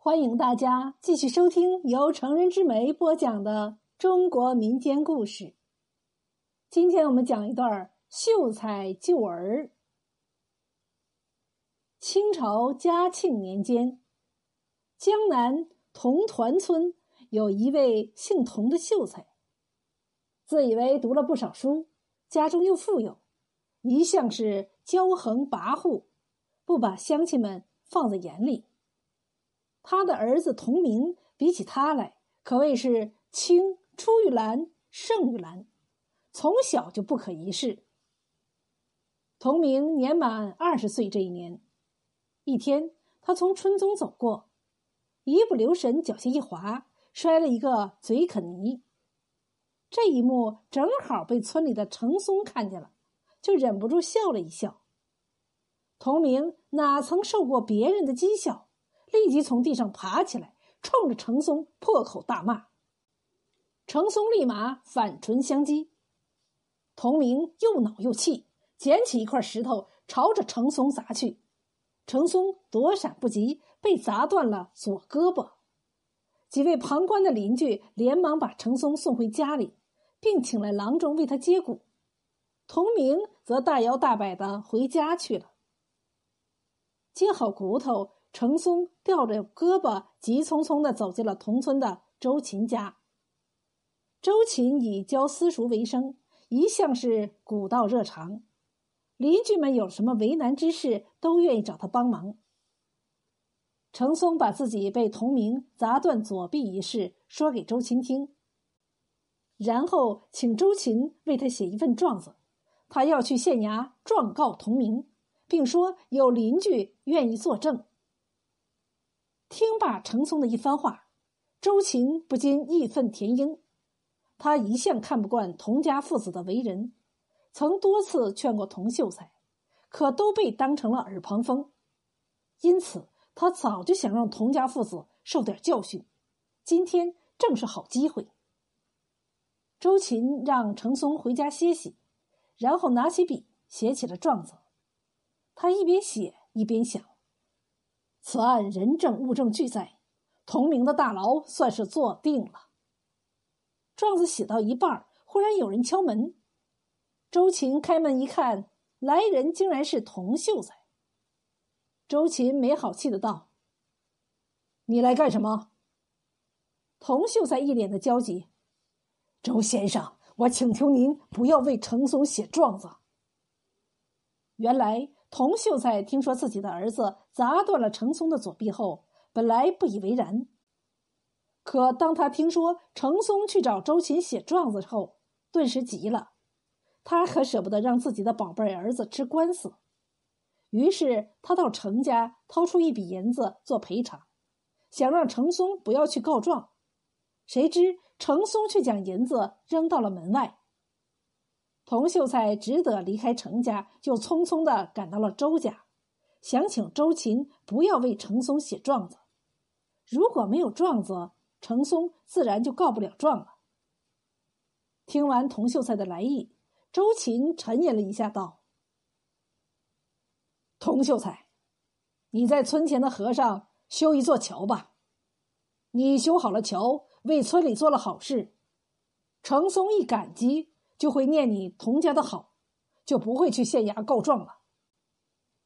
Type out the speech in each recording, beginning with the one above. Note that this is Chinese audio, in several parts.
欢迎大家继续收听由成人之美播讲的中国民间故事。今天我们讲一段秀才救儿。清朝嘉庆年间，江南同团村有一位姓童的秀才，自以为读了不少书，家中又富有，一向是骄横跋扈，不把乡亲们放在眼里。他的儿子同名比起他来，可谓是青出于蓝胜于蓝，从小就不可一世。同名年满二十岁这一年，一天他从村中走过，一不留神脚下一滑，摔了一个嘴啃泥。这一幕正好被村里的程松看见了，就忍不住笑了一笑。同名哪曾受过别人的讥笑？立即从地上爬起来，冲着程松破口大骂。程松立马反唇相讥。童明又恼又气，捡起一块石头朝着程松砸去。程松躲闪不及，被砸断了左胳膊。几位旁观的邻居连忙把程松送回家里，并请来郎中为他接骨。童明则大摇大摆的回家去了。接好骨头。程松吊着胳膊，急匆匆的走进了同村的周琴家。周琴以教私塾为生，一向是古道热肠，邻居们有什么为难之事，都愿意找他帮忙。程松把自己被同名砸断左臂一事说给周琴听，然后请周琴为他写一份状子，他要去县衙状告同名，并说有邻居愿意作证。听罢程松的一番话，周琴不禁义愤填膺。他一向看不惯童家父子的为人，曾多次劝过童秀才，可都被当成了耳旁风。因此，他早就想让童家父子受点教训。今天正是好机会。周琴让程松回家歇息，然后拿起笔写起了状子。他一边写一边想。此案人证物证俱在，同名的大牢算是坐定了。状子写到一半，忽然有人敲门。周琴开门一看，来人竟然是童秀才。周琴没好气的道：“你来干什么？”童秀才一脸的焦急：“周先生，我请求您不要为程松写状子。”原来。童秀才听说自己的儿子砸断了程松的左臂后，本来不以为然。可当他听说程松去找周琴写状子后，顿时急了。他可舍不得让自己的宝贝儿子吃官司，于是他到程家掏出一笔银子做赔偿，想让程松不要去告状。谁知程松却将银子扔到了门外。童秀才只得离开程家，就匆匆的赶到了周家，想请周琴不要为程松写状子。如果没有状子，程松自然就告不了状了。听完童秀才的来意，周琴沉吟了一下，道：“童秀才，你在村前的河上修一座桥吧。你修好了桥，为村里做了好事，程松一感激。”就会念你童家的好，就不会去县衙告状了。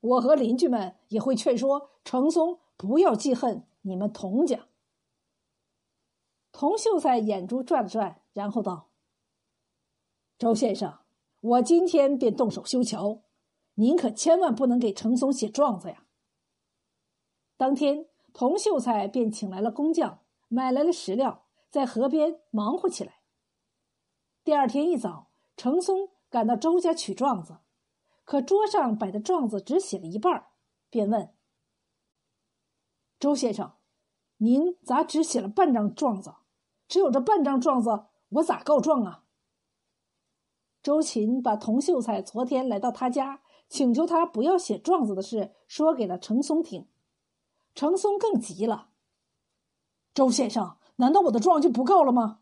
我和邻居们也会劝说程松不要记恨你们童家。童秀才眼珠转了转，然后道：“周先生，我今天便动手修桥，您可千万不能给程松写状子呀。”当天，童秀才便请来了工匠，买来了石料，在河边忙活起来。第二天一早，程松赶到周家取状子，可桌上摆的状子只写了一半，便问：“周先生，您咋只写了半张状子？只有这半张状子，我咋告状啊？”周琴把童秀才昨天来到他家请求他不要写状子的事说给了程松听，程松更急了：“周先生，难道我的状就不告了吗？”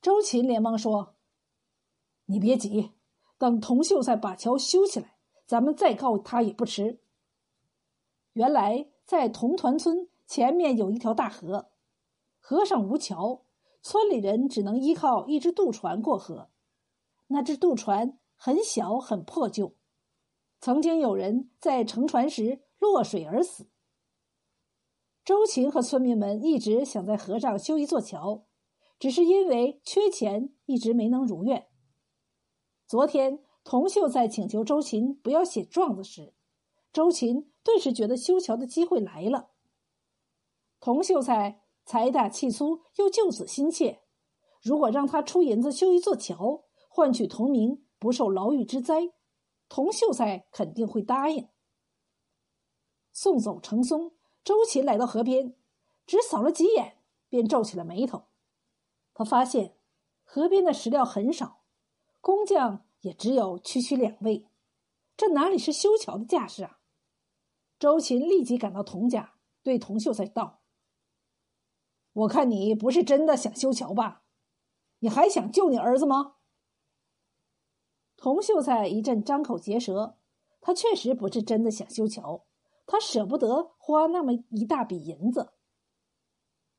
周琴连忙说：“你别急，等童秀才把桥修起来，咱们再告他也不迟。”原来在同团村前面有一条大河，河上无桥，村里人只能依靠一只渡船过河。那只渡船很小，很破旧，曾经有人在乘船时落水而死。周琴和村民们一直想在河上修一座桥，只是因为缺钱，一直没能如愿。昨天，童秀在请求周琴不要写状子时，周琴顿时觉得修桥的机会来了。童秀才财大气粗，又救子心切，如果让他出银子修一座桥，换取童民不受牢狱之灾，童秀才肯定会答应。送走程松。周琴来到河边，只扫了几眼，便皱起了眉头。他发现河边的石料很少，工匠也只有区区两位，这哪里是修桥的架势啊？周琴立即赶到童家，对童秀才道：“我看你不是真的想修桥吧？你还想救你儿子吗？”童秀才一阵张口结舌，他确实不是真的想修桥。他舍不得花那么一大笔银子，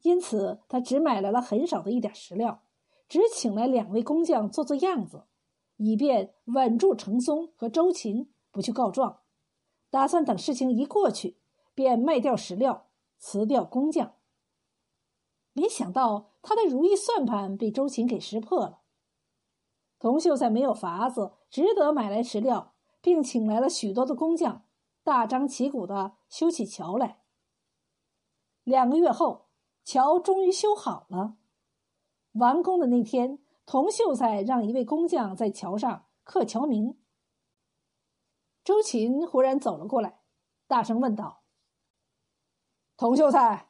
因此他只买来了很少的一点石料，只请来两位工匠做做样子，以便稳住程松和周琴不去告状。打算等事情一过去，便卖掉石料，辞掉工匠。没想到他的如意算盘被周琴给识破了。童秀才没有法子，只得买来石料，并请来了许多的工匠。大张旗鼓的修起桥来。两个月后，桥终于修好了。完工的那天，童秀才让一位工匠在桥上刻桥名。周琴忽然走了过来，大声问道：“童秀才，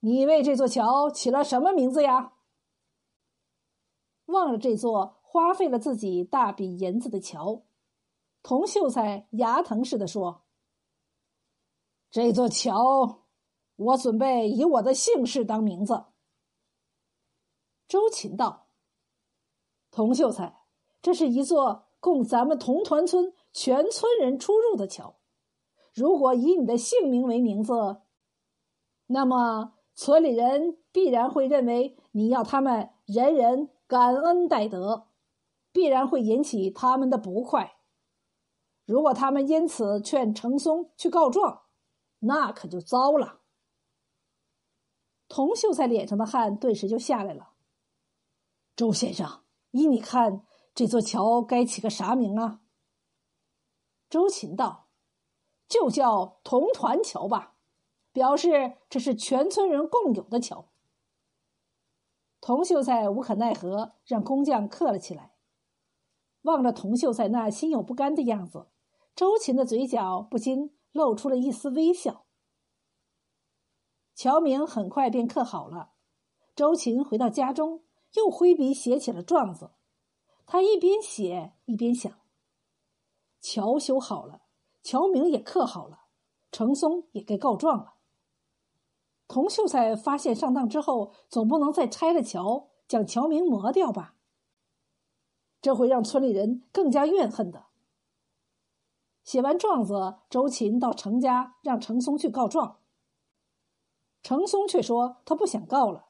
你为这座桥起了什么名字呀？”望着这座花费了自己大笔银子的桥。童秀才牙疼似的说：“这座桥，我准备以我的姓氏当名字。”周琴道：“童秀才，这是一座供咱们同团村全村人出入的桥。如果以你的姓名为名字，那么村里人必然会认为你要他们人人感恩戴德，必然会引起他们的不快。”如果他们因此劝程松去告状，那可就糟了。童秀才脸上的汗顿时就下来了。周先生，依你看，这座桥该起个啥名啊？周琴道：“就叫同团桥吧，表示这是全村人共有的桥。”童秀才无可奈何，让工匠刻了起来。望着童秀才那心有不甘的样子。周琴的嘴角不禁露出了一丝微笑。乔明很快便刻好了。周琴回到家中，又挥笔写起了状子。他一边写一边想：桥修好了，乔明也刻好了，程松也该告状了。童秀才发现上当之后，总不能再拆了桥，将乔明磨掉吧？这会让村里人更加怨恨的。写完状子，周琴到程家让程松去告状。程松却说他不想告了。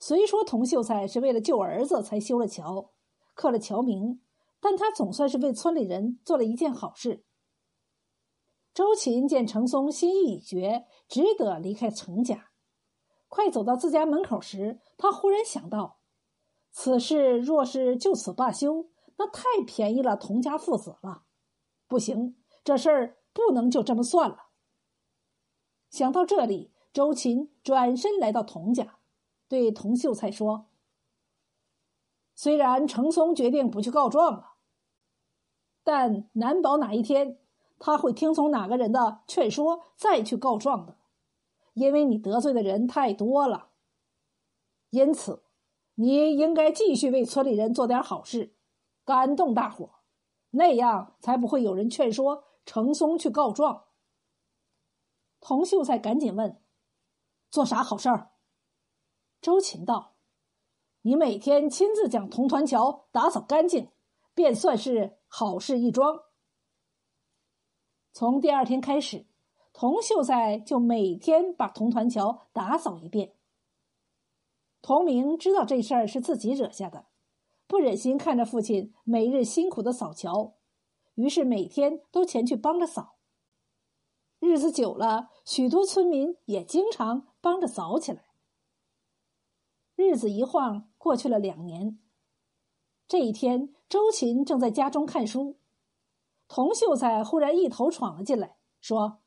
虽说童秀才是为了救儿子才修了桥，刻了桥名，但他总算是为村里人做了一件好事。周琴见程松心意已决，只得离开程家。快走到自家门口时，他忽然想到，此事若是就此罢休，那太便宜了童家父子了。不行，这事儿不能就这么算了。想到这里，周琴转身来到童家，对童秀才说：“虽然程松决定不去告状了，但难保哪一天他会听从哪个人的劝说再去告状的，因为你得罪的人太多了。因此，你应该继续为村里人做点好事，感动大伙。”那样才不会有人劝说程松去告状。童秀才赶紧问：“做啥好事儿？”周琴道：“你每天亲自将铜团桥打扫干净，便算是好事一桩。”从第二天开始，童秀才就每天把铜团桥打扫一遍。童明知道这事儿是自己惹下的，不忍心看着父亲每日辛苦的扫桥，于是每天都前去帮着扫。日子久了，许多村民也经常帮着扫起来。日子一晃过去了两年。这一天，周琴正在家中看书，童秀才忽然一头闯了进来，说：“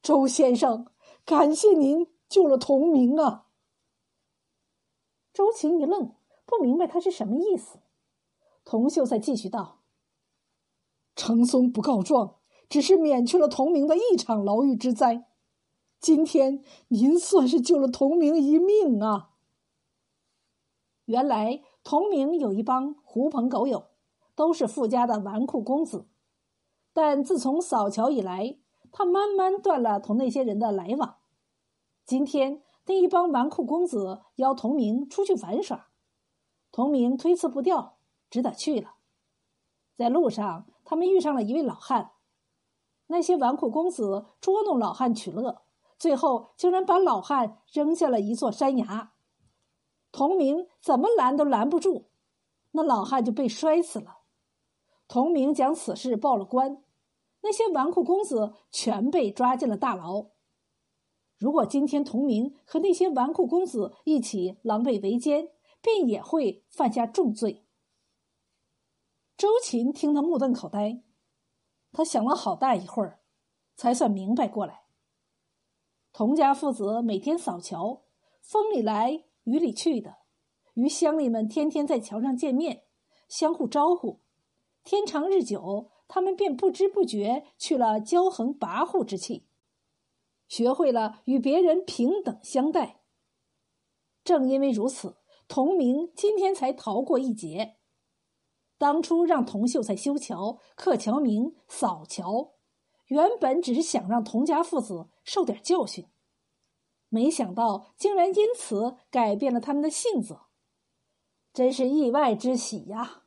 周先生，感谢您救了童明啊！”周琴一愣，不明白他是什么意思。童秀才继续道：“程松不告状，只是免去了童明的一场牢狱之灾。今天您算是救了童明一命啊！”原来童明有一帮狐朋狗友，都是富家的纨绔公子，但自从扫桥以来，他慢慢断了同那些人的来往。今天。那一帮纨绔公子邀童明出去玩耍，童明推辞不掉，只得去了。在路上，他们遇上了一位老汉。那些纨绔公子捉弄老汉取乐，最后竟然把老汉扔下了一座山崖。童明怎么拦都拦不住，那老汉就被摔死了。童明将此事报了官，那些纨绔公子全被抓进了大牢。如果今天童明和那些纨绔公子一起狼狈为奸，便也会犯下重罪。周琴听得目瞪口呆，他想了好大一会儿，才算明白过来。童家父子每天扫桥，风里来雨里去的，与乡里们天天在桥上见面，相互招呼。天长日久，他们便不知不觉去了骄横跋扈之气。学会了与别人平等相待。正因为如此，童明今天才逃过一劫。当初让童秀才修桥、刻桥名、扫桥，原本只是想让童家父子受点教训，没想到竟然因此改变了他们的性子，真是意外之喜呀！